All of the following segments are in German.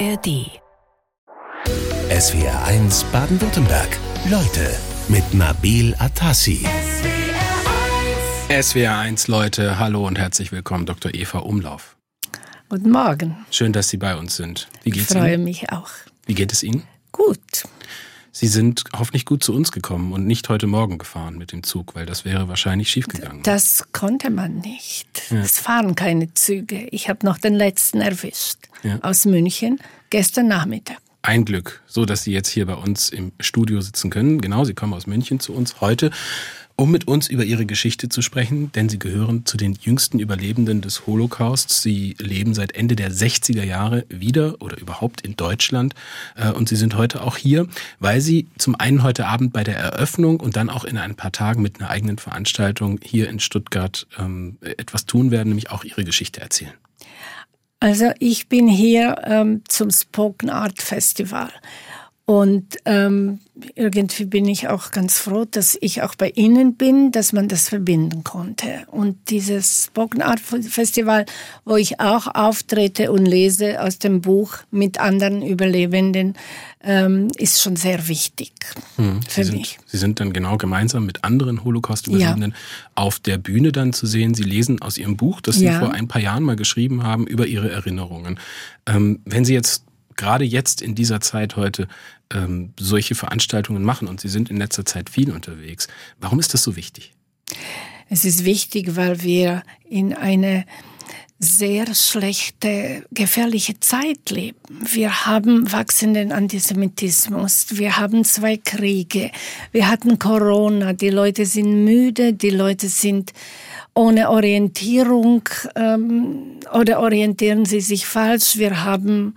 ARD. SWR 1 Baden-Württemberg. Leute mit Nabil Atassi. SWR 1 Leute, hallo und herzlich willkommen, Dr. Eva Umlauf. Guten Morgen. Schön, dass Sie bei uns sind. Wie Ich geht's freue Ihnen? mich auch. Wie geht es Ihnen? Gut. Sie sind hoffentlich gut zu uns gekommen und nicht heute Morgen gefahren mit dem Zug, weil das wäre wahrscheinlich schiefgegangen. Das konnte man nicht. Es fahren keine Züge. Ich habe noch den letzten erwischt. Ja. Aus München, gestern Nachmittag. Ein Glück, so dass Sie jetzt hier bei uns im Studio sitzen können. Genau, Sie kommen aus München zu uns heute, um mit uns über Ihre Geschichte zu sprechen, denn Sie gehören zu den jüngsten Überlebenden des Holocausts. Sie leben seit Ende der 60er Jahre wieder oder überhaupt in Deutschland Äh, und Sie sind heute auch hier, weil Sie zum einen heute Abend bei der Eröffnung und dann auch in ein paar Tagen mit einer eigenen Veranstaltung hier in Stuttgart ähm, etwas tun werden, nämlich auch Ihre Geschichte erzählen. Also ich bin hier ähm, zum Spoken Art Festival. Und ähm, irgendwie bin ich auch ganz froh, dass ich auch bei Ihnen bin, dass man das verbinden konnte. Und dieses Spoken Art Festival, wo ich auch auftrete und lese aus dem Buch mit anderen Überlebenden, ähm, ist schon sehr wichtig Sie für sind, mich. Sie sind dann genau gemeinsam mit anderen Holocaust-Überlebenden auf der Bühne dann zu sehen. Sie lesen aus Ihrem Buch, das Sie Ja. vor ein paar Jahren mal geschrieben haben, über Ihre Erinnerungen. Ähm, wenn Sie jetzt gerade jetzt in dieser Zeit heute ähm, solche Veranstaltungen machen und Sie sind in letzter Zeit viel unterwegs, warum ist das so wichtig? Es ist wichtig, weil wir in eine sehr schlechte, gefährliche Zeit leben. Wir haben wachsenden Antisemitismus, wir haben zwei Kriege, wir hatten Corona, die Leute sind müde, die Leute sind ohne Orientierung ähm, oder orientieren sie sich falsch. Wir haben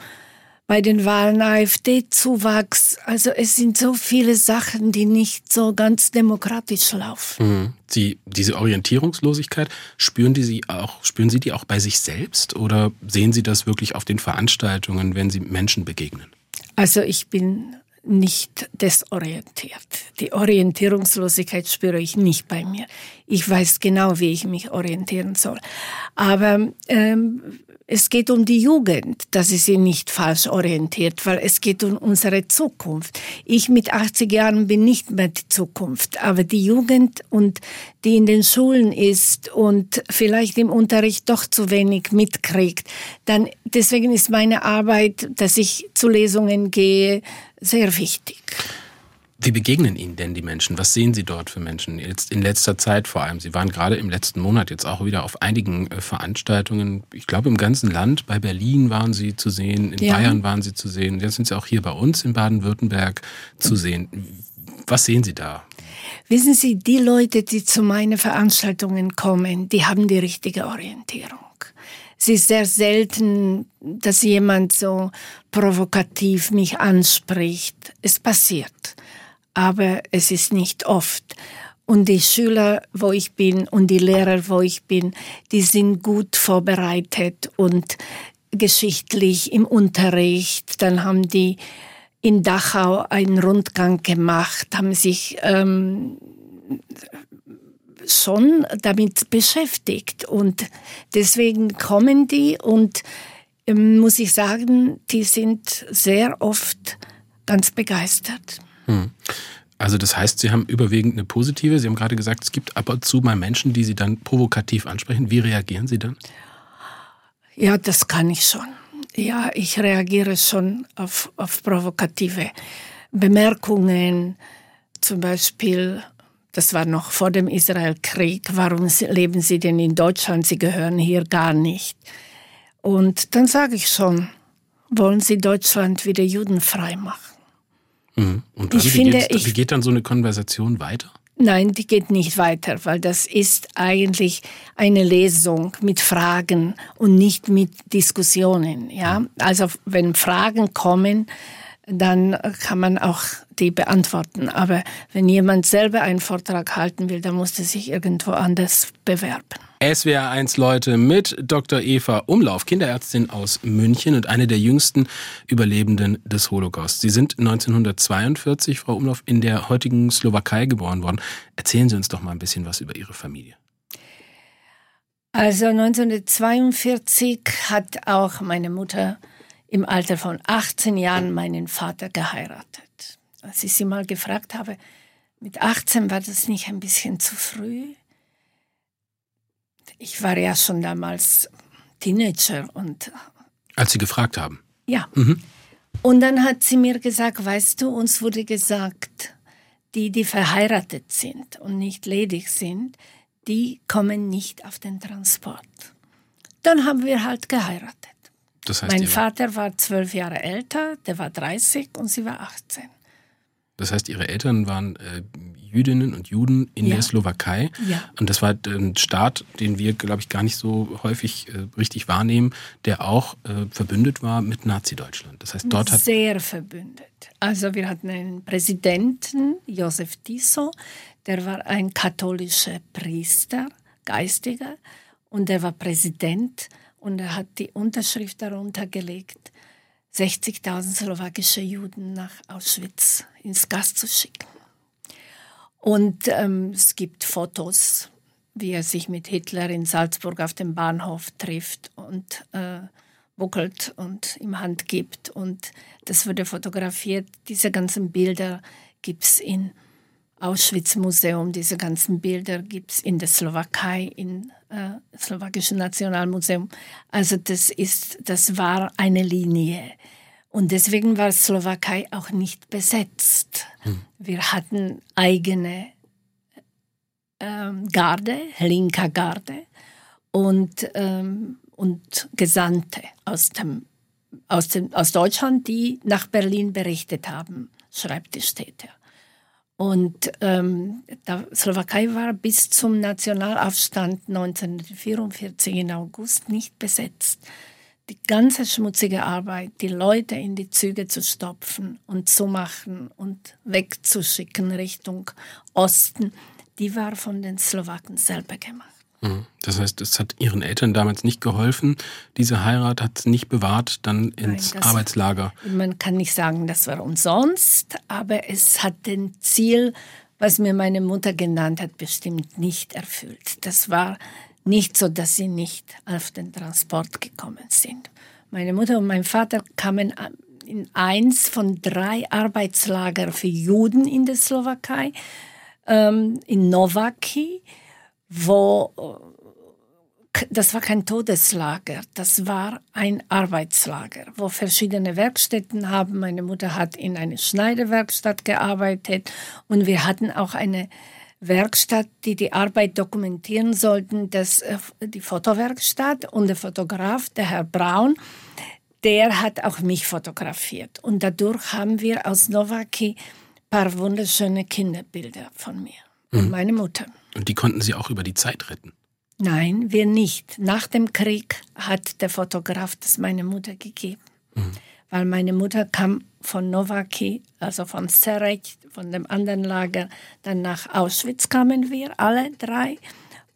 bei den Wahlen AfD-Zuwachs. Also es sind so viele Sachen, die nicht so ganz demokratisch laufen. Sie, diese Orientierungslosigkeit, spüren, die Sie auch, spüren Sie die auch bei sich selbst oder sehen Sie das wirklich auf den Veranstaltungen, wenn Sie Menschen begegnen? Also ich bin nicht desorientiert. Die Orientierungslosigkeit spüre ich nicht bei mir. Ich weiß genau, wie ich mich orientieren soll. Aber ähm, es geht um die Jugend, dass sie sie nicht falsch orientiert, weil es geht um unsere Zukunft. Ich mit 80 Jahren bin nicht mehr die Zukunft, aber die Jugend und die in den Schulen ist und vielleicht im Unterricht doch zu wenig mitkriegt, dann deswegen ist meine Arbeit, dass ich zu Lesungen gehe, sehr wichtig. Wie begegnen Ihnen denn die Menschen? Was sehen Sie dort für Menschen? Jetzt in letzter Zeit vor allem. Sie waren gerade im letzten Monat jetzt auch wieder auf einigen äh, Veranstaltungen. Ich glaube, im ganzen Land. Bei Berlin waren Sie zu sehen, in Ja. Bayern waren Sie zu sehen. Jetzt sind Sie auch hier bei uns in Baden-Württemberg zu sehen. Was sehen Sie da? Wissen Sie, die Leute, die zu meinen Veranstaltungen kommen, die haben die richtige Orientierung. Es ist sehr selten, dass jemand so provokativ mich anspricht. Es passiert, aber es ist nicht oft. Und die Schüler, wo ich bin, und die Lehrer, wo ich bin, die sind gut vorbereitet und geschichtlich im Unterricht. Dann haben die in Dachau einen Rundgang gemacht, haben sich ähm, schon damit beschäftigt. Und deswegen kommen die und ähm, muss ich sagen, die sind sehr oft ganz begeistert. Also das heißt, Sie haben überwiegend eine positive. Sie haben gerade gesagt, es gibt ab und zu mal Menschen, die Sie dann provokativ ansprechen. Wie reagieren Sie dann? Ja, das kann ich schon. Ja, ich reagiere schon auf, auf provokative Bemerkungen. Zum Beispiel, das war noch vor dem Israelkrieg, warum leben Sie denn in Deutschland? Sie gehören hier gar nicht. Und dann sage ich schon, wollen Sie Deutschland wieder judenfrei machen? Mhm. Und dann, Ich wie, finde, geht's- ich- wie geht dann so eine Konversation weiter? Nein, die geht nicht weiter, weil das ist eigentlich eine Lesung mit Fragen und nicht mit Diskussionen. Ja, also wenn Fragen kommen, dann kann man auch die beantworten. Aber wenn jemand selber einen Vortrag halten will, dann muss er sich irgendwo anders bewerben. SWR 1 Leute mit Dr. Eva Umlauf, Kinderärztin aus München und eine der jüngsten Überlebenden des Holocaust. Sie sind 1942, Frau Umlauf, in der heutigen Slowakei geboren worden. Erzählen Sie uns doch mal ein bisschen was über Ihre Familie. Also 1942 hat auch meine Mutter im Alter von 18 Jahren meinen Vater geheiratet. Als ich sie mal gefragt habe, mit 18 war das nicht ein bisschen zu früh? Ich war ja schon damals Teenager und. Als Sie gefragt haben? Ja. Mhm. Und dann hat sie mir gesagt, weißt du, uns wurde gesagt, die, die verheiratet sind und nicht ledig sind, die kommen nicht auf den Transport. Dann haben wir halt geheiratet. Das heißt, mein Vater war zwölf Jahre älter, der war 30 und sie war 18. Das heißt, Ihre Eltern waren äh, Jüdinnen und Juden in ja. der Slowakei. Ja. Und das war ein Staat, den wir, glaube ich, gar nicht so häufig äh, richtig wahrnehmen, der auch äh, verbündet war mit Nazi-Deutschland. Das heißt, dort hat. Sehr verbündet. Also, wir hatten einen Präsidenten, Josef Tiso, der war ein katholischer Priester, Geistiger, und er war Präsident und er hat die Unterschrift darunter gelegt 60.000 slowakische Juden nach Auschwitz ins Gas zu schicken. Und ähm, es gibt Fotos, wie er sich mit Hitler in Salzburg auf dem Bahnhof trifft und äh, buckelt und ihm Hand gibt. Und das wurde fotografiert. Diese ganzen Bilder gibt es im Auschwitz-Museum. Diese ganzen Bilder gibt es in der Slowakei, im äh, Slowakischen Nationalmuseum. Also das, ist, das war eine Linie. Und deswegen war Slowakei auch nicht besetzt. Hm. Wir hatten eigene ähm, Garde, linker Garde und, ähm, und Gesandte aus, dem, aus, dem, aus Deutschland, die nach Berlin berichtet haben, schreibt die Städte. Und ähm, der Slowakei war bis zum Nationalaufstand 1944 im August nicht besetzt die ganze schmutzige Arbeit, die Leute in die Züge zu stopfen und zu machen und wegzuschicken Richtung Osten, die war von den Slowaken selber gemacht. Mhm. Das heißt, es hat ihren Eltern damals nicht geholfen. Diese Heirat hat es nicht bewahrt, dann ins Nein, Arbeitslager. Man kann nicht sagen, das war umsonst, aber es hat den Ziel, was mir meine Mutter genannt hat, bestimmt nicht erfüllt. Das war nicht so, dass sie nicht auf den Transport gekommen sind. Meine Mutter und mein Vater kamen in eins von drei Arbeitslager für Juden in der Slowakei, ähm, in Novaki, wo das war kein Todeslager, das war ein Arbeitslager, wo verschiedene Werkstätten haben. Meine Mutter hat in einer Schneiderwerkstatt gearbeitet und wir hatten auch eine Werkstatt, die die Arbeit dokumentieren sollten, das, äh, die Fotowerkstatt und der Fotograf, der Herr Braun, der hat auch mich fotografiert. Und dadurch haben wir aus Novaki ein paar wunderschöne Kinderbilder von mir mhm. und meine Mutter. Und die konnten Sie auch über die Zeit retten? Nein, wir nicht. Nach dem Krieg hat der Fotograf das meine Mutter gegeben. Mhm. Weil meine Mutter kam von Novaki, also von Serech, von dem anderen Lager, dann nach Auschwitz kamen wir, alle drei.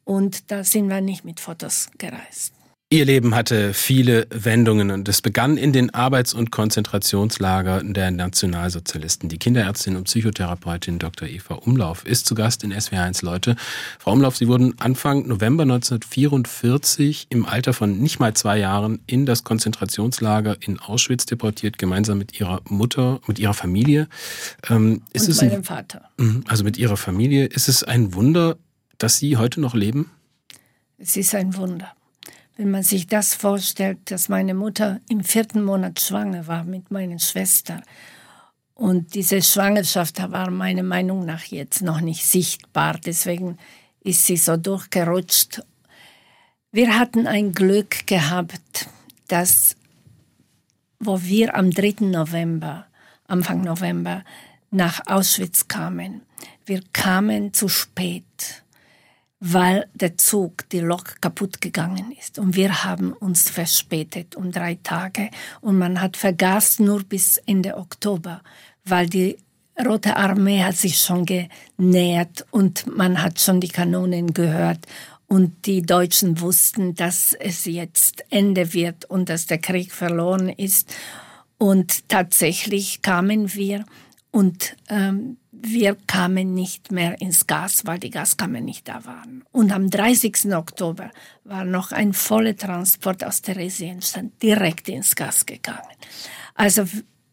Und da sind wir nicht mit Fotos gereist. Ihr Leben hatte viele Wendungen und es begann in den Arbeits- und Konzentrationslagern der Nationalsozialisten. Die Kinderärztin und Psychotherapeutin Dr. Eva Umlauf ist zu Gast in SW1 Leute. Frau Umlauf, Sie wurden Anfang November 1944 im Alter von nicht mal zwei Jahren in das Konzentrationslager in Auschwitz deportiert, gemeinsam mit Ihrer Mutter, mit Ihrer Familie. Ähm, ist und es meinem ein, Vater. Mhm, also mit Ihrer Familie. Ist es ein Wunder, dass Sie heute noch leben? Es ist ein Wunder. Wenn man sich das vorstellt, dass meine Mutter im vierten Monat schwanger war mit meiner Schwester und diese Schwangerschaft war meiner Meinung nach jetzt noch nicht sichtbar, deswegen ist sie so durchgerutscht. Wir hatten ein Glück gehabt, dass, wo wir am 3. November, Anfang November, nach Auschwitz kamen, wir kamen zu spät weil der Zug, die Lok kaputt gegangen ist. Und wir haben uns verspätet um drei Tage. Und man hat vergast nur bis Ende Oktober, weil die Rote Armee hat sich schon genähert und man hat schon die Kanonen gehört. Und die Deutschen wussten, dass es jetzt Ende wird und dass der Krieg verloren ist. Und tatsächlich kamen wir und ähm, wir kamen nicht mehr ins Gas, weil die Gaskammer nicht da waren. Und am 30. Oktober war noch ein voller Transport aus Theresienstadt direkt ins Gas gegangen. Also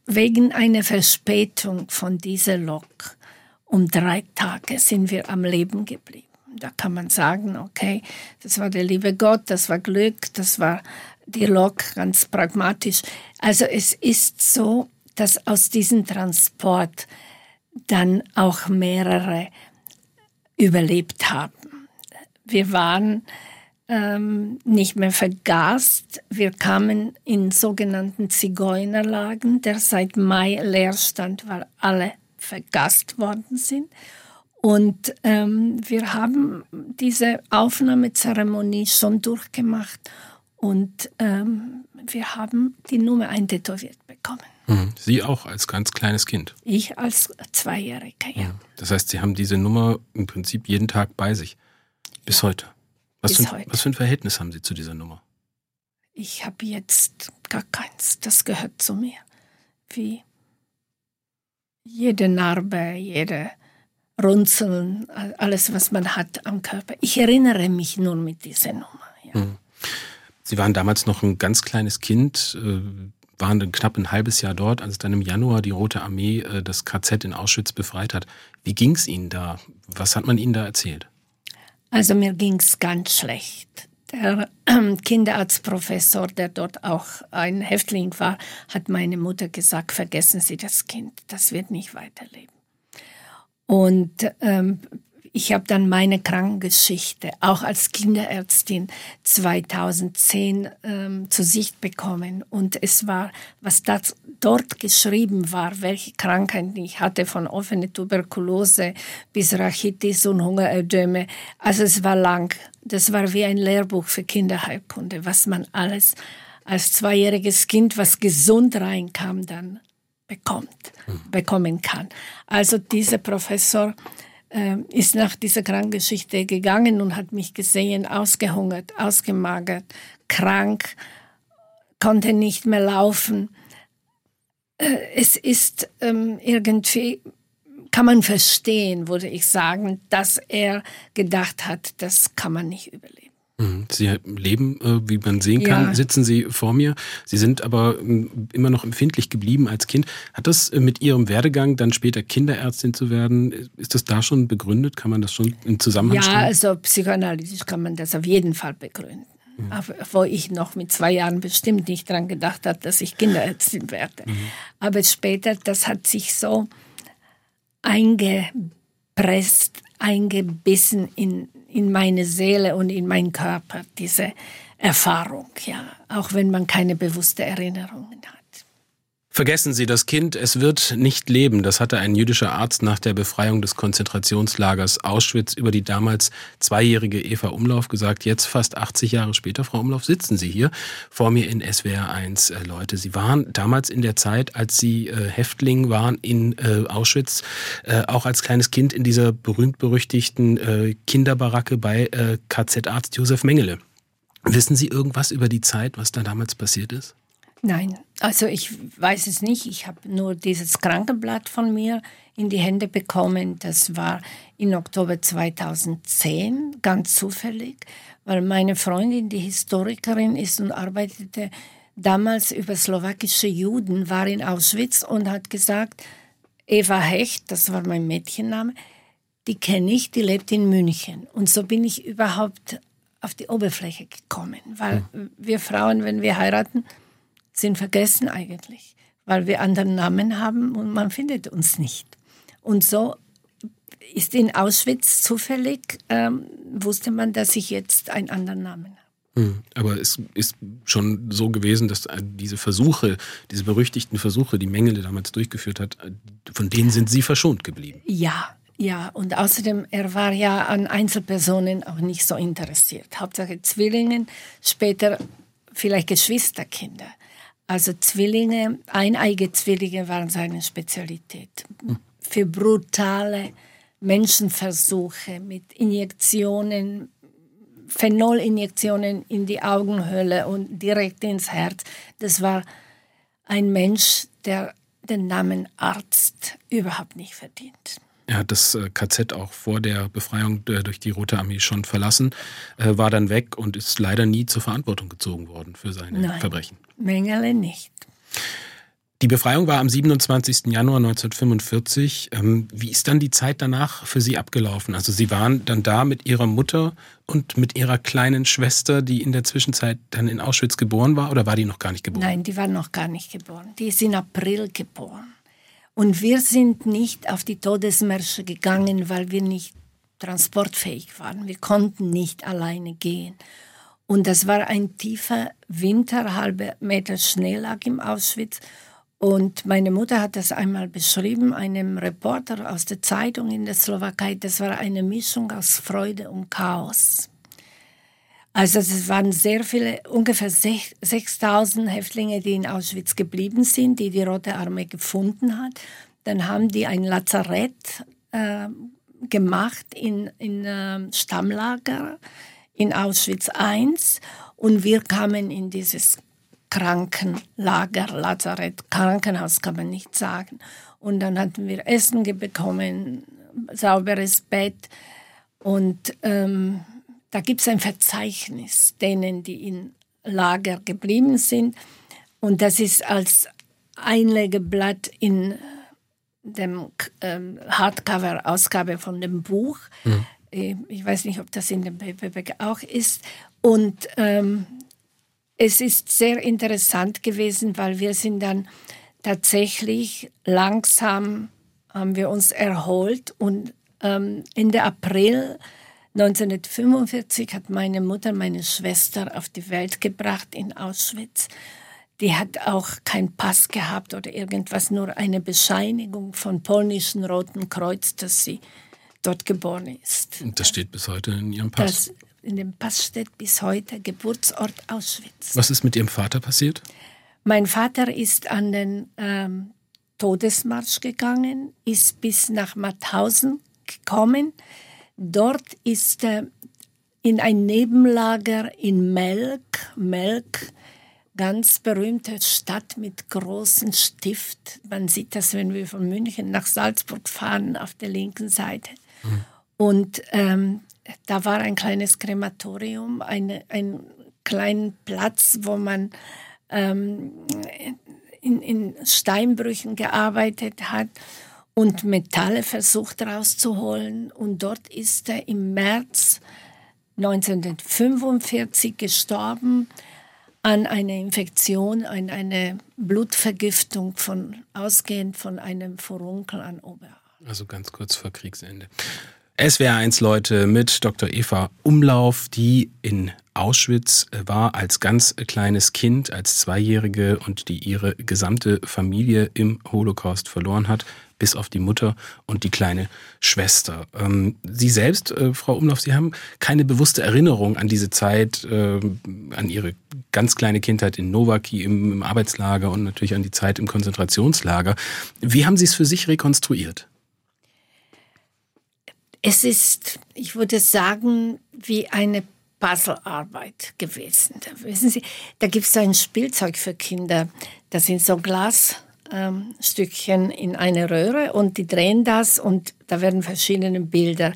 wegen einer Verspätung von dieser Lok um drei Tage sind wir am Leben geblieben. Da kann man sagen, okay, das war der liebe Gott, das war Glück, das war die Lok ganz pragmatisch. Also es ist so, dass aus diesem Transport dann auch mehrere überlebt haben. Wir waren ähm, nicht mehr vergast. Wir kamen in sogenannten Zigeunerlagen, der seit Mai leer stand, weil alle vergast worden sind. Und ähm, wir haben diese Aufnahmezeremonie schon durchgemacht und ähm, wir haben die Nummer eintätowiert bekommen. Mhm. Sie auch als ganz kleines Kind? Ich als Zweijähriger, ja. Das heißt, Sie haben diese Nummer im Prinzip jeden Tag bei sich. Bis heute. Was, Bis für, heute. was für ein Verhältnis haben Sie zu dieser Nummer? Ich habe jetzt gar keins. Das gehört zu mir. Wie jede Narbe, jede Runzeln, alles, was man hat am Körper. Ich erinnere mich nur mit dieser Nummer. Ja. Mhm. Sie waren damals noch ein ganz kleines Kind, äh, waren dann knapp ein halbes Jahr dort, als dann im Januar die Rote Armee äh, das KZ in Auschwitz befreit hat. Wie ging es Ihnen da? Was hat man Ihnen da erzählt? Also mir ging es ganz schlecht. Der äh, Kinderarztprofessor, der dort auch ein Häftling war, hat meine Mutter gesagt, vergessen Sie das Kind, das wird nicht weiterleben. Und ähm, ich habe dann meine Krankengeschichte auch als Kinderärztin 2010 ähm, zu Sicht bekommen. Und es war, was das dort geschrieben war, welche Krankheiten ich hatte, von offener Tuberkulose bis Rachitis und Hungerödeme. Also es war lang. Das war wie ein Lehrbuch für Kinderheilkunde, was man alles als zweijähriges Kind, was gesund reinkam, dann bekommt, mhm. bekommen kann. Also dieser Professor ist nach dieser Krankgeschichte gegangen und hat mich gesehen, ausgehungert, ausgemagert, krank, konnte nicht mehr laufen. Äh, es ist ähm, irgendwie, kann man verstehen, würde ich sagen, dass er gedacht hat, das kann man nicht überleben. Mhm. Sie leben, äh, wie man sehen kann, ja. sitzen Sie vor mir. Sie sind aber immer noch empfindlich geblieben als Kind. Hat das äh, mit Ihrem Werdegang, dann später Kinderärztin zu werden, ist das da schon begründet? Kann man das schon im Zusammenhang ja, stellen? Ja, also psychoanalytisch kann man das auf jeden Fall begründen. Mhm. Wo ich noch mit zwei Jahren bestimmt nicht daran gedacht habe, dass ich Kinderärztin werde. Mhm. Aber später, das hat sich so eingepresst, eingebissen in, in meine Seele und in meinen Körper, diese Erfahrung, ja, auch wenn man keine bewusste Erinnerungen hat. Vergessen Sie das Kind, es wird nicht leben. Das hatte ein jüdischer Arzt nach der Befreiung des Konzentrationslagers Auschwitz über die damals zweijährige Eva Umlauf gesagt. Jetzt, fast 80 Jahre später, Frau Umlauf, sitzen Sie hier vor mir in SWR 1. Äh, Leute, Sie waren damals in der Zeit, als Sie äh, Häftling waren in äh, Auschwitz, äh, auch als kleines Kind in dieser berühmt-berüchtigten äh, Kinderbaracke bei KZ-Arzt Josef Mengele. Wissen Sie irgendwas über die Zeit, was da damals passiert ist? Nein, also ich weiß es nicht. Ich habe nur dieses Krankenblatt von mir in die Hände bekommen. Das war in Oktober 2010, ganz zufällig, weil meine Freundin, die Historikerin ist und arbeitete damals über slowakische Juden, war in Auschwitz und hat gesagt, Eva Hecht, das war mein Mädchenname, die kenne ich, die lebt in München. Und so bin ich überhaupt auf die Oberfläche gekommen, weil hm. wir Frauen, wenn wir heiraten, sind vergessen eigentlich, weil wir anderen Namen haben und man findet uns nicht. Und so ist in Auschwitz zufällig, ähm, wusste man, dass ich jetzt einen anderen Namen habe. Hm, aber es ist schon so gewesen, dass diese Versuche, diese berüchtigten Versuche, die Mengele damals durchgeführt hat, von denen sind Sie verschont geblieben. Ja, ja. Und außerdem, er war ja an Einzelpersonen auch nicht so interessiert. Hauptsache Zwillingen, später vielleicht Geschwisterkinder. Also Zwillinge, eineige Zwillinge waren seine Spezialität. Für brutale Menschenversuche mit Injektionen, Phenolinjektionen in die Augenhöhle und direkt ins Herz. Das war ein Mensch, der den Namen Arzt überhaupt nicht verdient. Er hat das äh, KZ auch vor der Befreiung äh, durch die Rote Armee schon verlassen, äh, war dann weg und ist leider nie zur Verantwortung gezogen worden für seine Nein, Verbrechen. Mengele nicht. Die Befreiung war am 27. Januar 1945. Ähm, wie ist dann die Zeit danach für Sie abgelaufen? Also Sie waren dann da mit Ihrer Mutter und mit Ihrer kleinen Schwester, die in der Zwischenzeit dann in Auschwitz geboren war, oder war die noch gar nicht geboren? Nein, die war noch gar nicht geboren. Die ist in April geboren. Und wir sind nicht auf die Todesmärsche gegangen, weil wir nicht transportfähig waren. Wir konnten nicht alleine gehen. Und das war ein tiefer Winter, halbe Meter Schnee lag im Auschwitz. Und meine Mutter hat das einmal beschrieben, einem Reporter aus der Zeitung in der Slowakei. Das war eine Mischung aus Freude und Chaos. Also es waren sehr viele, ungefähr 6000 Häftlinge, die in Auschwitz geblieben sind, die die Rote Armee gefunden hat. Dann haben die ein Lazarett äh, gemacht in, in äh, Stammlager in Auschwitz I und wir kamen in dieses Krankenlager, Lazarett, Krankenhaus kann man nicht sagen. Und dann hatten wir Essen bekommen, sauberes Bett. Und ähm, da gibt es ein Verzeichnis denen, die in Lager geblieben sind. Und das ist als Einlegeblatt in dem ähm, Hardcover-Ausgabe von dem Buch. Mhm. Ich weiß nicht, ob das in dem Paperback auch ist. Und ähm, es ist sehr interessant gewesen, weil wir sind dann tatsächlich langsam haben wir uns erholt und ähm, Ende April 1945 hat meine Mutter meine Schwester auf die Welt gebracht in Auschwitz. Die hat auch keinen Pass gehabt oder irgendwas, nur eine Bescheinigung vom polnischen Roten Kreuz, dass sie dort geboren ist. Und das steht bis heute in ihrem Pass. Das in dem Pass steht bis heute Geburtsort Auschwitz. Was ist mit Ihrem Vater passiert? Mein Vater ist an den ähm, Todesmarsch gegangen, ist bis nach Mauthausen gekommen. Dort ist er in ein Nebenlager in Melk, Melk, ganz berühmte Stadt mit großem Stift. Man sieht das, wenn wir von München nach Salzburg fahren, auf der linken Seite. Mhm. Und ähm, da war ein kleines Krematorium, eine, ein kleiner Platz, wo man ähm, in, in Steinbrüchen gearbeitet hat und Metalle versucht rauszuholen. Und dort ist er im März 1945 gestorben an einer Infektion, an einer Blutvergiftung von, ausgehend von einem Furunkel an Oberarm. Also ganz kurz vor Kriegsende. SWR1 Leute mit Dr. Eva Umlauf, die in Auschwitz war als ganz kleines Kind, als Zweijährige und die ihre gesamte Familie im Holocaust verloren hat, bis auf die Mutter und die kleine Schwester. Ähm, Sie selbst, äh, Frau Umlauf, Sie haben keine bewusste Erinnerung an diese Zeit, äh, an Ihre ganz kleine Kindheit in Novaki im, im Arbeitslager und natürlich an die Zeit im Konzentrationslager. Wie haben Sie es für sich rekonstruiert? Es ist, ich würde sagen, wie eine Puzzlearbeit gewesen. Da, wissen Sie, da gibt es ein Spielzeug für Kinder. Das sind so Glasstückchen ähm, in eine Röhre und die drehen das und da werden verschiedene Bilder.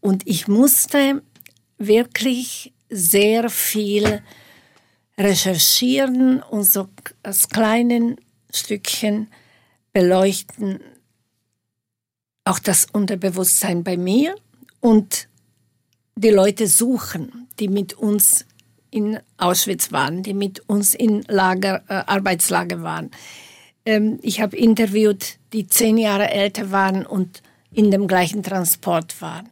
Und ich musste wirklich sehr viel recherchieren und so als kleinen Stückchen beleuchten, auch das Unterbewusstsein bei mir und die Leute suchen, die mit uns in Auschwitz waren, die mit uns in Lager, äh, Arbeitslager waren. Ähm, ich habe interviewt, die zehn Jahre älter waren und in dem gleichen Transport waren.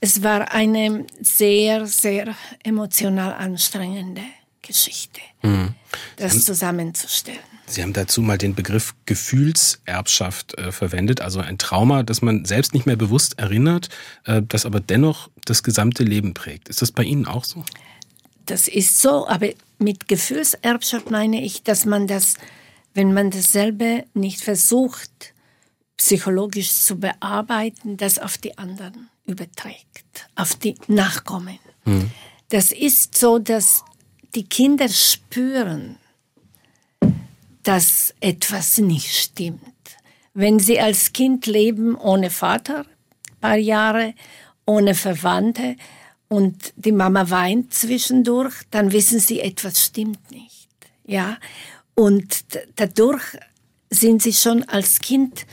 Es war eine sehr, sehr emotional anstrengende Geschichte, mhm. das zusammenzustellen. Sie haben dazu mal den Begriff Gefühlserbschaft äh, verwendet, also ein Trauma, das man selbst nicht mehr bewusst erinnert, äh, das aber dennoch das gesamte Leben prägt. Ist das bei Ihnen auch so? Das ist so, aber mit Gefühlserbschaft meine ich, dass man das, wenn man dasselbe nicht versucht, psychologisch zu bearbeiten, das auf die anderen überträgt, auf die Nachkommen. Hm. Das ist so, dass die Kinder spüren, dass etwas nicht stimmt. Wenn Sie als Kind leben ohne Vater, paar Jahre, ohne Verwandte und die Mama weint zwischendurch, dann wissen Sie, etwas stimmt nicht. Ja, und dadurch sind Sie schon als Kind,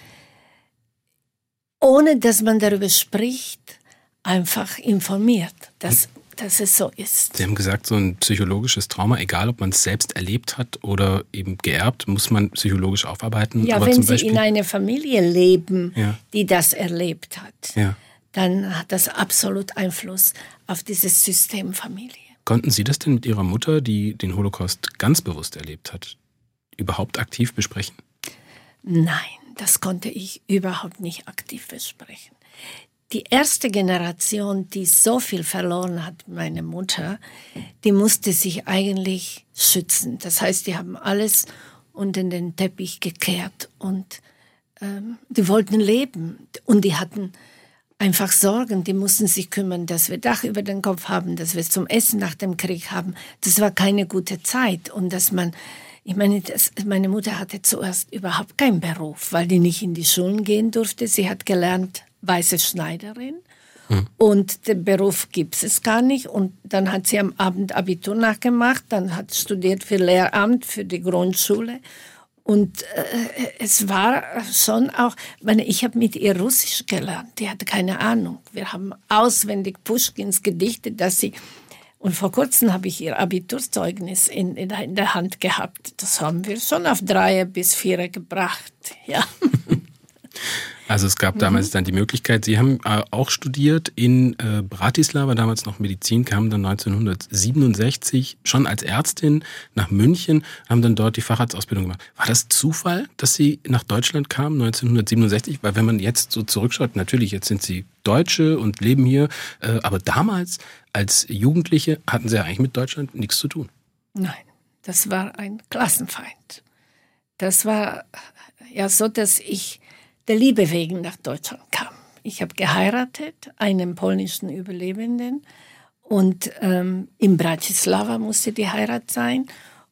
ohne dass man darüber spricht, einfach informiert. Das dass es so ist. Sie haben gesagt, so ein psychologisches Trauma, egal ob man es selbst erlebt hat oder eben geerbt, muss man psychologisch aufarbeiten. Ja, Aber wenn zum Sie Beispiel, in einer Familie leben, Ja. die das erlebt hat, ja. dann hat das absolut Einfluss auf dieses System Familie. Konnten Sie das denn mit Ihrer Mutter, die den Holocaust ganz bewusst erlebt hat, überhaupt aktiv besprechen? Nein, das konnte ich überhaupt nicht aktiv besprechen. Die erste Generation, die so viel verloren hat, meine Mutter, die musste sich eigentlich schützen. Das heißt, die haben alles unter den Teppich gekehrt und ähm, die wollten leben und die hatten einfach Sorgen. Die mussten sich kümmern, dass wir Dach über den Kopf haben, dass wir zum Essen nach dem Krieg haben. Das war keine gute Zeit und dass man ich meine, das, meine Mutter hatte zuerst überhaupt keinen Beruf, weil die nicht in die Schulen gehen durfte. Sie hat gelernt weiße Schneiderin. Und den Beruf gibt es gar nicht. Und dann hat sie am Abend Abitur nachgemacht, dann hat studiert für Lehramt, für die Grundschule. Und äh, es war schon auch, ich meine, ich habe mit ihr Russisch gelernt, die hatte keine Ahnung. Wir haben auswendig Pushkins Gedichte, dass sie und vor kurzem habe ich ihr Abiturzeugnis in, in, in der Hand gehabt. Das haben wir schon auf Dreier bis Vierer gebracht. Ja. Also es gab damals dann die Möglichkeit, Sie haben äh, auch studiert in äh, Bratislava, damals noch Medizin, kamen dann 1967 schon als Ärztin nach München, haben dann dort die Facharztausbildung gemacht. War das Zufall, dass Sie nach Deutschland kamen 1967? Weil wenn man jetzt so zurückschaut, natürlich, jetzt sind Sie Deutsche und leben hier, äh, aber damals als Jugendliche hatten Sie ja eigentlich mit Deutschland nichts zu tun. Nein, das war ein Klassenfeind. Das war ja so, dass ich der Liebe wegen nach Deutschland kam. Ich habe geheiratet, einen polnischen Überlebenden, und ähm, in Bratislava musste die Heirat sein.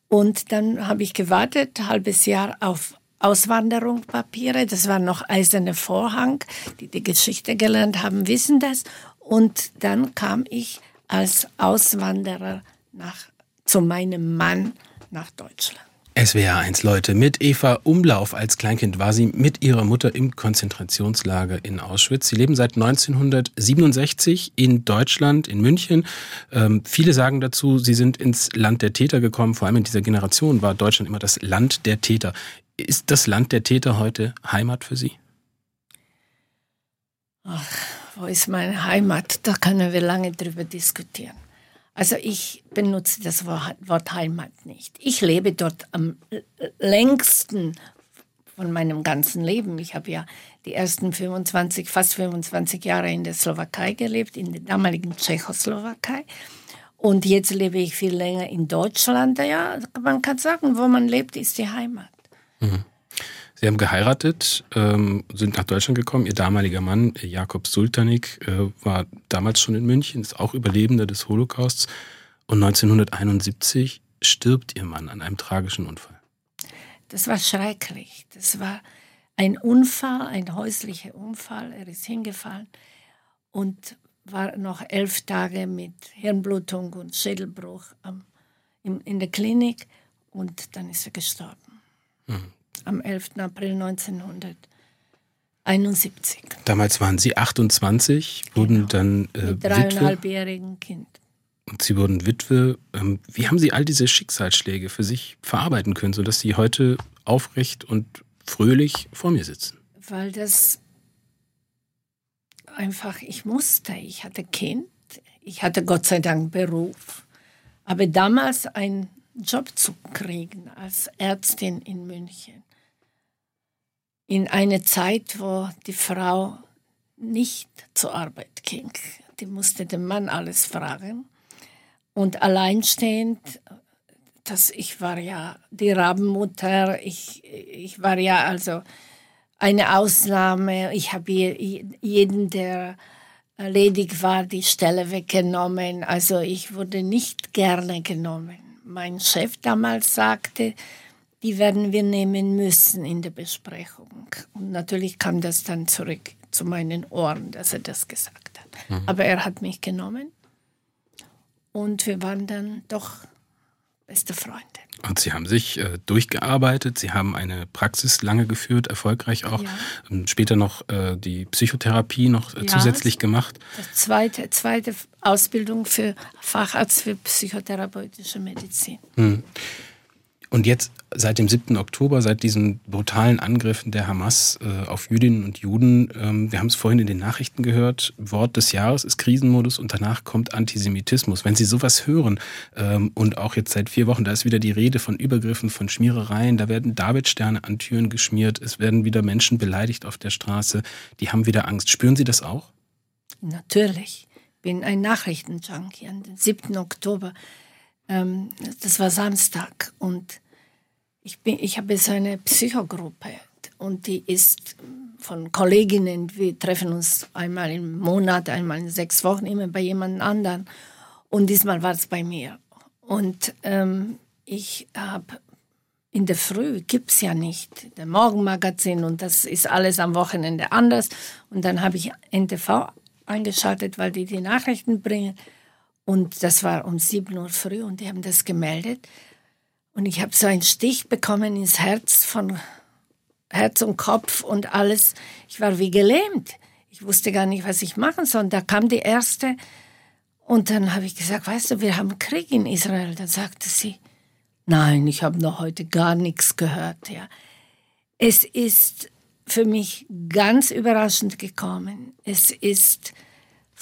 Und dann habe ich gewartet, ein halbes Jahr auf Auswanderungspapiere. Das war noch eiserne Vorhang. Die die Geschichte gelernt haben, wissen das. Und dann kam ich als Auswanderer nach, zu meinem Mann nach Deutschland. SWR 1 Leute, mit Eva Umlauf als Kleinkind war sie mit ihrer Mutter im Konzentrationslager in Auschwitz. Sie leben seit 1967 in Deutschland, in München. Ähm, viele sagen dazu, sie sind ins Land der Täter gekommen. Vor allem in dieser Generation war Deutschland immer das Land der Täter. Ist das Land der Täter heute Heimat für Sie? Ach, wo ist meine Heimat? Da können wir lange drüber diskutieren. Also ich benutze das Wort Heimat nicht. Ich lebe dort am längsten von meinem ganzen Leben. Ich habe ja die ersten 25, fast 25 Jahre in der Slowakei gelebt, in der damaligen Tschechoslowakei. Und jetzt lebe ich viel länger in Deutschland. Ja, man kann sagen, wo man lebt, ist die Heimat. Sie haben geheiratet, ähm, sind nach Deutschland gekommen. Ihr damaliger Mann, Jakob Sultanik, äh, war damals schon in München, ist auch Überlebender des Holocausts. Und 1971 stirbt ihr Mann an einem tragischen Unfall. Das war schrecklich. Das war ein Unfall, ein häuslicher Unfall. Er ist hingefallen und war noch elf Tage mit Hirnblutung und Schädelbruch in der Klinik und dann ist er gestorben. Mhm am 11. April 1971. Damals waren Sie 28, wurden genau. dann äh, Mit dreieinhalbjährigen Kind. Und Sie wurden Witwe. Ähm, wie haben Sie all diese Schicksalsschläge für sich verarbeiten können, sodass Sie heute aufrecht und fröhlich vor mir sitzen? Weil das einfach, ich musste. Ich hatte Kind, ich hatte Gott sei Dank Beruf. Aber damals einen Job zu kriegen als Ärztin in München in eine Zeit, wo die Frau nicht zur Arbeit ging. Die musste den Mann alles fragen. Und alleinstehend, das, ich war ja die Rabenmutter, ich, ich war ja also eine Ausnahme. Ich habe jeden, der ledig war, die Stelle weggenommen. Also ich wurde nicht gerne genommen. Mein Chef damals sagte, die werden wir nehmen müssen in der Besprechung. Und natürlich kam das dann zurück zu meinen Ohren, dass er das gesagt hat. Mhm. Aber er hat mich genommen und wir waren dann doch beste Freunde. Und Sie haben sich äh, durchgearbeitet, Sie haben eine Praxis lange geführt, erfolgreich auch. Ja. Später noch äh, die Psychotherapie noch äh, ja, zusätzlich gemacht. Zweite, zweite Ausbildung für Facharzt für psychotherapeutische Medizin. Hm. Und jetzt seit dem 7. Oktober, seit diesen brutalen Angriffen der Hamas äh, auf Jüdinnen und Juden, ähm, wir haben es vorhin in den Nachrichten gehört, Wort des Jahres ist Krisenmodus und danach kommt Antisemitismus. Wenn Sie sowas hören ähm, und auch jetzt seit vier Wochen, da ist wieder die Rede von Übergriffen, von Schmierereien, da werden Davidsterne an Türen geschmiert, es werden wieder Menschen beleidigt auf der Straße, die haben wieder Angst. Spüren Sie das auch? Natürlich. Ich bin ein Nachrichtenjunkie. Den 7. Oktober, ähm, das war Samstag und ich, bin, ich habe so eine Psychogruppe und die ist von Kolleginnen. Wir treffen uns einmal im Monat, einmal in sechs Wochen, immer bei jemand anderen. Und diesmal war es bei mir. Und ähm, ich habe in der Früh gibt es ja nicht der Morgenmagazin und das ist alles am Wochenende anders. Und dann habe ich NTV eingeschaltet, weil die die Nachrichten bringen. Und das war um 7 Uhr früh und die haben das gemeldet. Und ich habe so einen Stich bekommen ins Herz von Herz und Kopf und alles. Ich war wie gelähmt. Ich wusste gar nicht, was ich machen soll. Und da kam die erste und dann habe ich gesagt, weißt du, wir haben Krieg in Israel. Dann sagte sie, nein, ich habe noch heute gar nichts gehört. Ja. Es ist für mich ganz überraschend gekommen. Es ist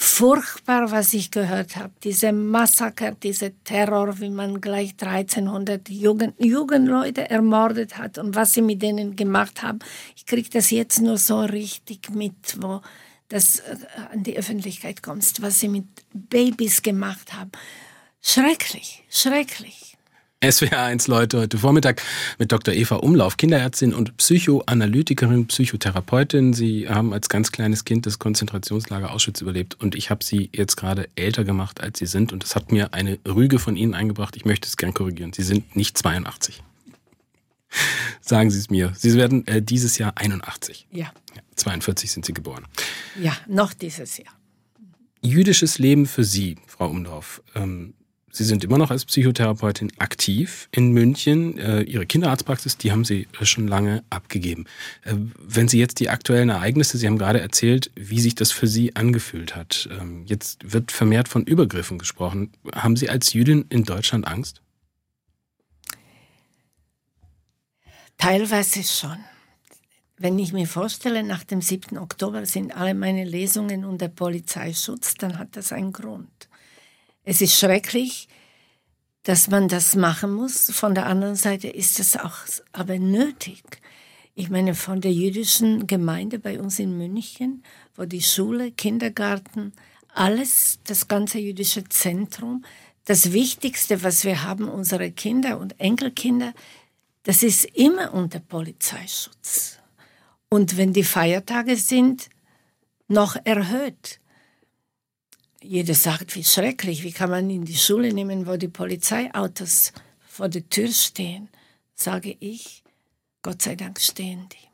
furchtbar, was ich gehört habe. Diese Massaker, dieser Terror, wie man gleich 1300 Jugend, Jugendleute ermordet hat und was sie mit denen gemacht haben. Ich kriege das jetzt nur so richtig mit, wo das äh, an die Öffentlichkeit kommt, was sie mit Babys gemacht haben. Schrecklich, schrecklich. SWR1 Leute heute Vormittag mit Dr. Eva Umlauf, Kinderärztin und Psychoanalytikerin, Psychotherapeutin. Sie haben als ganz kleines Kind das Konzentrationslager Auschwitz überlebt und ich habe Sie jetzt gerade älter gemacht, als Sie sind und das hat mir eine Rüge von Ihnen eingebracht. Ich möchte es gern korrigieren. Sie sind nicht 82. Sagen Sie es mir. Sie werden äh, dieses Jahr 81. Ja. ja. 42 sind Sie geboren. Ja, noch dieses Jahr. Jüdisches Leben für Sie, Frau Umlauf. Ähm, Sie sind immer noch als Psychotherapeutin aktiv in München. Äh, Ihre Kinderarztpraxis, die haben Sie schon lange abgegeben. Äh, wenn Sie jetzt die aktuellen Ereignisse, Sie haben gerade erzählt, wie sich das für Sie angefühlt hat. Ähm, jetzt wird vermehrt von Übergriffen gesprochen. Haben Sie als Jüdin in Deutschland Angst? Teilweise schon. Wenn ich mir vorstelle, nach dem 7. Oktober sind alle meine Lesungen unter Polizeischutz, dann hat das einen Grund. Es ist schrecklich, dass man das machen muss. Von der anderen Seite ist es auch aber nötig. Ich meine, von der jüdischen Gemeinde bei uns in München, wo die Schule, Kindergarten, alles, das ganze jüdische Zentrum, das Wichtigste, was wir haben, unsere Kinder und Enkelkinder, das ist immer unter Polizeischutz. Und wenn die Feiertage sind, noch erhöht. Jeder sagt, wie schrecklich, wie kann man in die Schule nehmen, wo die Polizeiautos vor der Tür stehen? Sage ich, Gott sei Dank stehen die.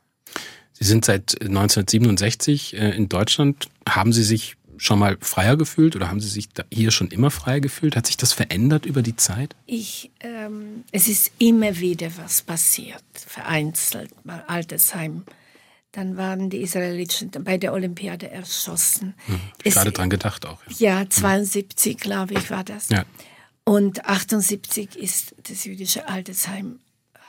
Sie sind seit 1967 äh, in Deutschland. Haben Sie sich schon mal freier gefühlt oder haben Sie sich hier schon immer freier gefühlt? Hat sich das verändert über die Zeit? Ich, ähm, es ist immer wieder was passiert, vereinzelt, mal Altersheim dann waren die Israeliten bei der Olympiade erschossen. Hm, ich gerade dran gedacht auch. Ja, ja 72, hm. glaube ich, war das. Ja. Und 78 ist das jüdische Altersheim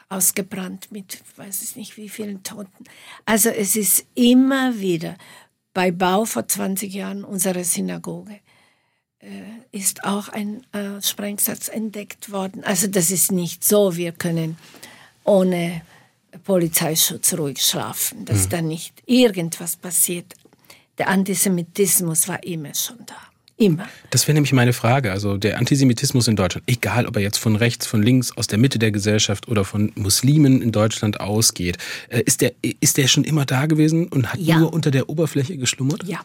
ausgebrannt mit, weiß ich nicht, wie vielen Toten. Also es ist immer wieder bei Bau vor 20 Jahren unserer Synagoge äh, ist auch ein äh, Sprengsatz entdeckt worden. Also das ist nicht so, wir können ohne Polizeischutz ruhig schlafen, dass mhm. da nicht irgendwas passiert. Der Antisemitismus war immer schon da. Immer. Das wäre nämlich meine Frage. Also der Antisemitismus in Deutschland, egal ob er jetzt von rechts, von links, aus der Mitte der Gesellschaft oder von Muslimen in Deutschland ausgeht, äh, ist der, ist der schon immer da gewesen und hat ja. nur unter der Oberfläche geschlummert? Ja.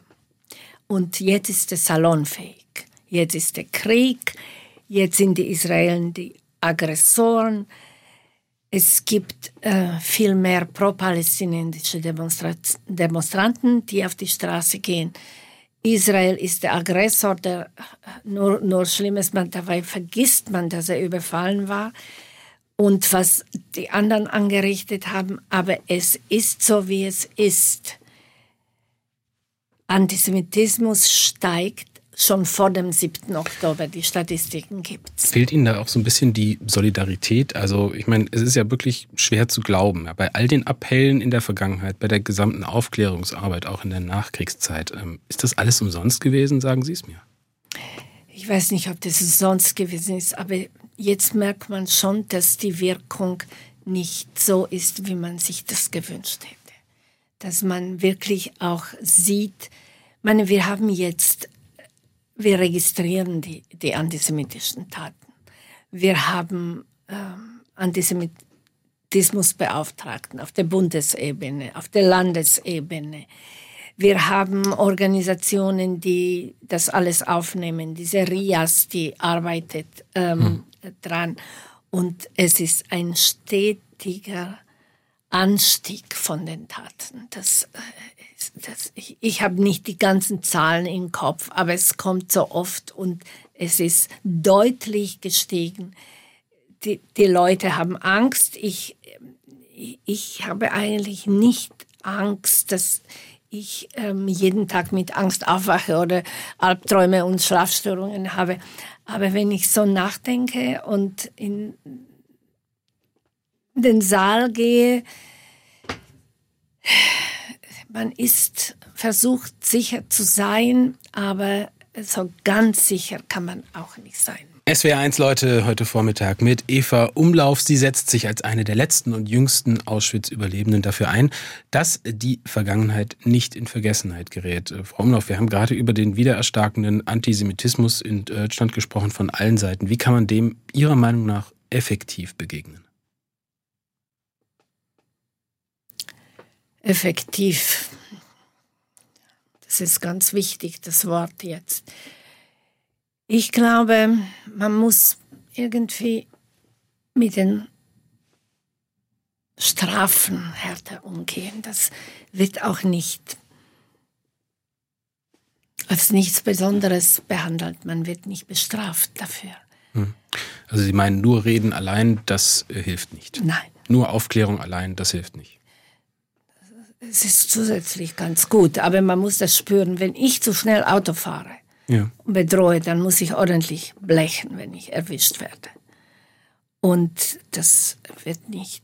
Und jetzt ist er salonfähig. Jetzt ist der Krieg. Jetzt sind die Israelen die Aggressoren es gibt äh, viel mehr pro-palästinensische Demonstra Demonstranten, die auf die Straße gehen. Israel ist der Aggressor, der nur, nur schlimm man, dabei vergisst man, dass er überfallen war und was die anderen angerichtet haben. Aber es ist so, wie es ist. Antisemitismus steigt schon vor dem 7. Oktober. Die Statistiken gibt es. Fehlt Ihnen da auch so ein bisschen die Solidarität? Also ich meine, es ist ja wirklich schwer zu glauben. Bei all den Appellen in der Vergangenheit, bei der gesamten Aufklärungsarbeit, auch in der Nachkriegszeit, ähm, ist das alles umsonst gewesen, sagen Sie es mir? Ich weiß nicht, ob das umsonst gewesen ist, aber jetzt merkt man schon, dass die Wirkung nicht so ist, wie man sich das gewünscht hätte. Dass man wirklich auch sieht, ich meine, wir haben jetzt wir registrieren die, die antisemitischen Taten. Wir haben ähm, Antisemitismusbeauftragten auf der Bundesebene, auf der Landesebene. Wir haben Organisationen, die das alles aufnehmen. Diese RIAS, die arbeitet ähm, hm. dran. Und es ist ein stetiger Anstieg von den Taten. Das, äh, das, ich, ich habe nicht die ganzen Zahlen im Kopf, aber es kommt so oft und es ist deutlich gestiegen. Die, die Leute haben Angst. Ich, ich habe eigentlich nicht Angst, dass ich ähm, jeden Tag mit Angst aufwache oder Albträume und Schlafstörungen habe. Aber wenn ich so nachdenke und in den Saal gehe, man ist versucht sicher zu sein, aber so ganz sicher kann man auch nicht sein. SWR1 Leute heute Vormittag mit Eva Umlauf. Sie setzt sich als eine der letzten und jüngsten Auschwitz-Überlebenden dafür ein, dass die Vergangenheit nicht in Vergessenheit gerät. Äh, Frau Umlauf, wir haben gerade über den wiedererstarkenden Antisemitismus in Deutschland gesprochen von allen Seiten. Wie kann man dem Ihrer Meinung nach effektiv begegnen? Effektiv. Das ist ganz wichtig, das Wort jetzt. Ich glaube, man muss irgendwie mit den Strafen härter umgehen. Das wird auch nicht als nichts Besonderes behandelt. Man wird nicht bestraft dafür. Hm. Also Sie meinen, nur reden allein, das hilft nicht. Nein. Nur Aufklärung allein, das hilft nicht. Es ist zusätzlich ganz gut, aber man muss das spüren. Wenn ich zu schnell Auto fahre ja. und bedrohe, dann muss ich ordentlich blechen, wenn ich erwischt werde. Und das wird nicht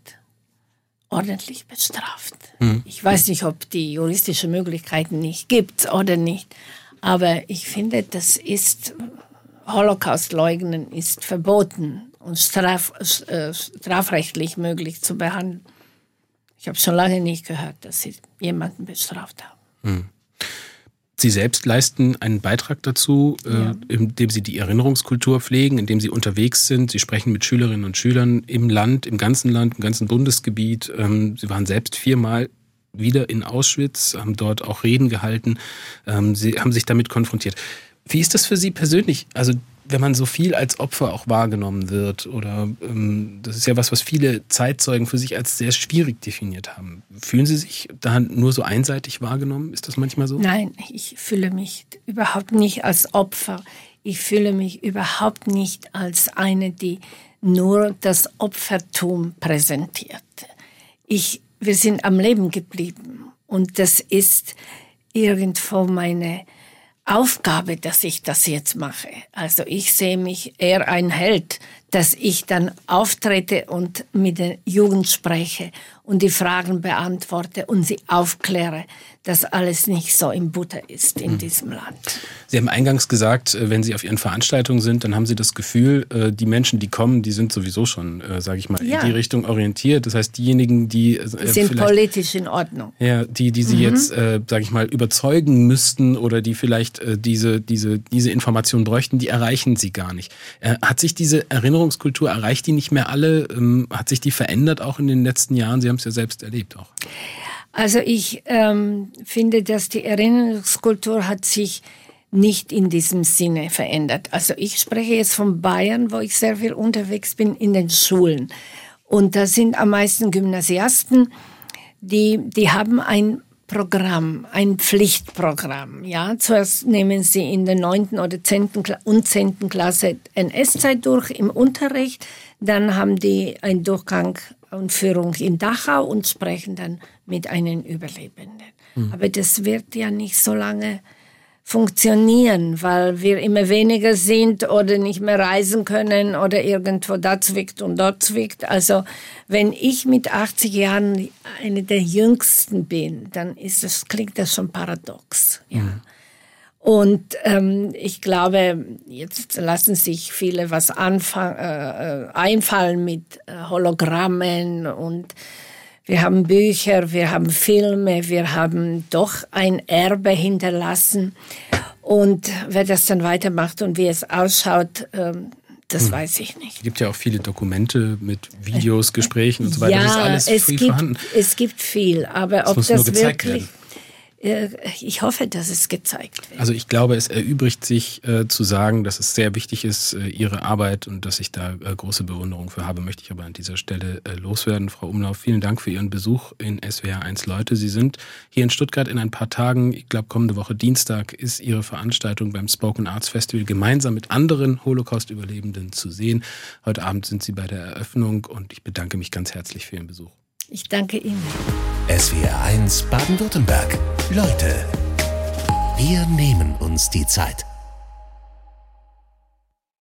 ordentlich bestraft. Mhm. Ich weiß nicht, ob die juristische Möglichkeiten nicht gibt oder nicht, aber ich finde, das ist Holocaust leugnen ist verboten und straf, äh, strafrechtlich möglich zu behandeln. Ich habe schon lange nicht gehört, dass sie jemanden bestraft haben. Hm. Sie selbst leisten einen Beitrag dazu, äh, ja. indem Sie die Erinnerungskultur pflegen, indem Sie unterwegs sind. Sie sprechen mit Schülerinnen und Schülern im Land, im ganzen Land, im ganzen Bundesgebiet. Ähm, Sie waren selbst viermal wieder in Auschwitz, haben dort auch Reden gehalten. Ähm, Sie haben sich damit konfrontiert. Wie ist das für Sie persönlich? Also wenn man so viel als Opfer auch wahrgenommen wird, oder ähm, das ist ja was, was viele Zeitzeugen für sich als sehr schwierig definiert haben. Fühlen Sie sich da nur so einseitig wahrgenommen? Ist das manchmal so? Nein, ich fühle mich überhaupt nicht als Opfer. Ich fühle mich überhaupt nicht als eine, die nur das Opfertum präsentiert. Ich, wir sind am Leben geblieben und das ist irgendwo meine Aufgabe, dass ich das jetzt mache. Also ich sehe mich eher ein Held, dass ich dann auftrete und mit der Jugend spreche und die Fragen beantworte und sie aufkläre, dass alles nicht so im Butter ist in mhm. diesem Land. Sie haben eingangs gesagt, äh, wenn Sie auf Ihren Veranstaltungen sind, dann haben Sie das Gefühl, äh, die Menschen, die kommen, die sind sowieso schon, äh, sage ich mal, ja. in die Richtung orientiert. Das heißt, diejenigen, die sind politisch in Ordnung. Ja, die, die Sie mhm. jetzt, sage ich mal, überzeugen müssten oder die vielleicht diese, diese, diese Information bräuchten, die erreichen Sie gar nicht. Hat sich diese Erinnerungskultur, erreicht die nicht mehr alle? Ähm, hat sich die verändert auch in den letzten Jahren? Sie haben es ja selbst erlebt auch. Also ich ähm, finde, dass die Erinnerungskultur hat sich nicht in diesem Sinne verändert. Also ich spreche jetzt von Bayern, wo ich sehr viel unterwegs bin in den Schulen. Und da sind am meisten Gymnasiasten, die, die haben ein Programm, ein Pflichtprogramm. Ja, zuerst nehmen sie in der neunten oder zehnten und zehnten Klasse NS-Zeit durch im Unterricht. Dann haben die einen Durchgang und Führung in Dachau und sprechen dann mit einem Überlebenden. Mhm. Aber das wird ja nicht so lange funktionieren, weil wir immer weniger sind oder nicht mehr reisen können oder irgendwo da zwickt und dort zwickt. Also wenn ich mit 80 Jahren eine der Jüngsten bin, dann ist das, klingt das schon paradox. Ja. Mhm. Und ähm, ich glaube, jetzt lassen sich viele was anfang, äh, äh einfallen mit äh, Hologrammen und wir haben Bücher, wir haben Filme, wir haben doch ein Erbe hinterlassen. Und wer das dann weitermacht und wie es ausschaut, ähm, das hm. weiß ich nicht. Es gibt ja auch viele Dokumente mit Videos, Gesprächen und so weiter. Ja, das ist alles es gibt, vorhanden. Es gibt viel, aber das ob das wirklich. Werden. Äh, ich hoffe, dass es gezeigt wird. Also ich glaube, es erübrigt sich äh, zu sagen, dass es sehr wichtig ist, äh, Ihre Arbeit und dass ich da äh, große Bewunderung für habe, möchte ich aber an dieser Stelle äh, loswerden. Frau Umlauf, vielen Dank für Ihren Besuch in SWR 1 Leute. Sie sind hier in Stuttgart in ein paar Tagen, ich glaube kommende Woche Dienstag ist Ihre Veranstaltung beim Spoken Arts Festival gemeinsam mit anderen Holocaust-Überlebenden zu sehen. Heute Abend sind Sie bei der Eröffnung und ich bedanke mich ganz herzlich für Ihren Besuch. Ich danke Ihnen. SWR 1 Baden-Württemberg. Leute, wir nehmen uns die Zeit.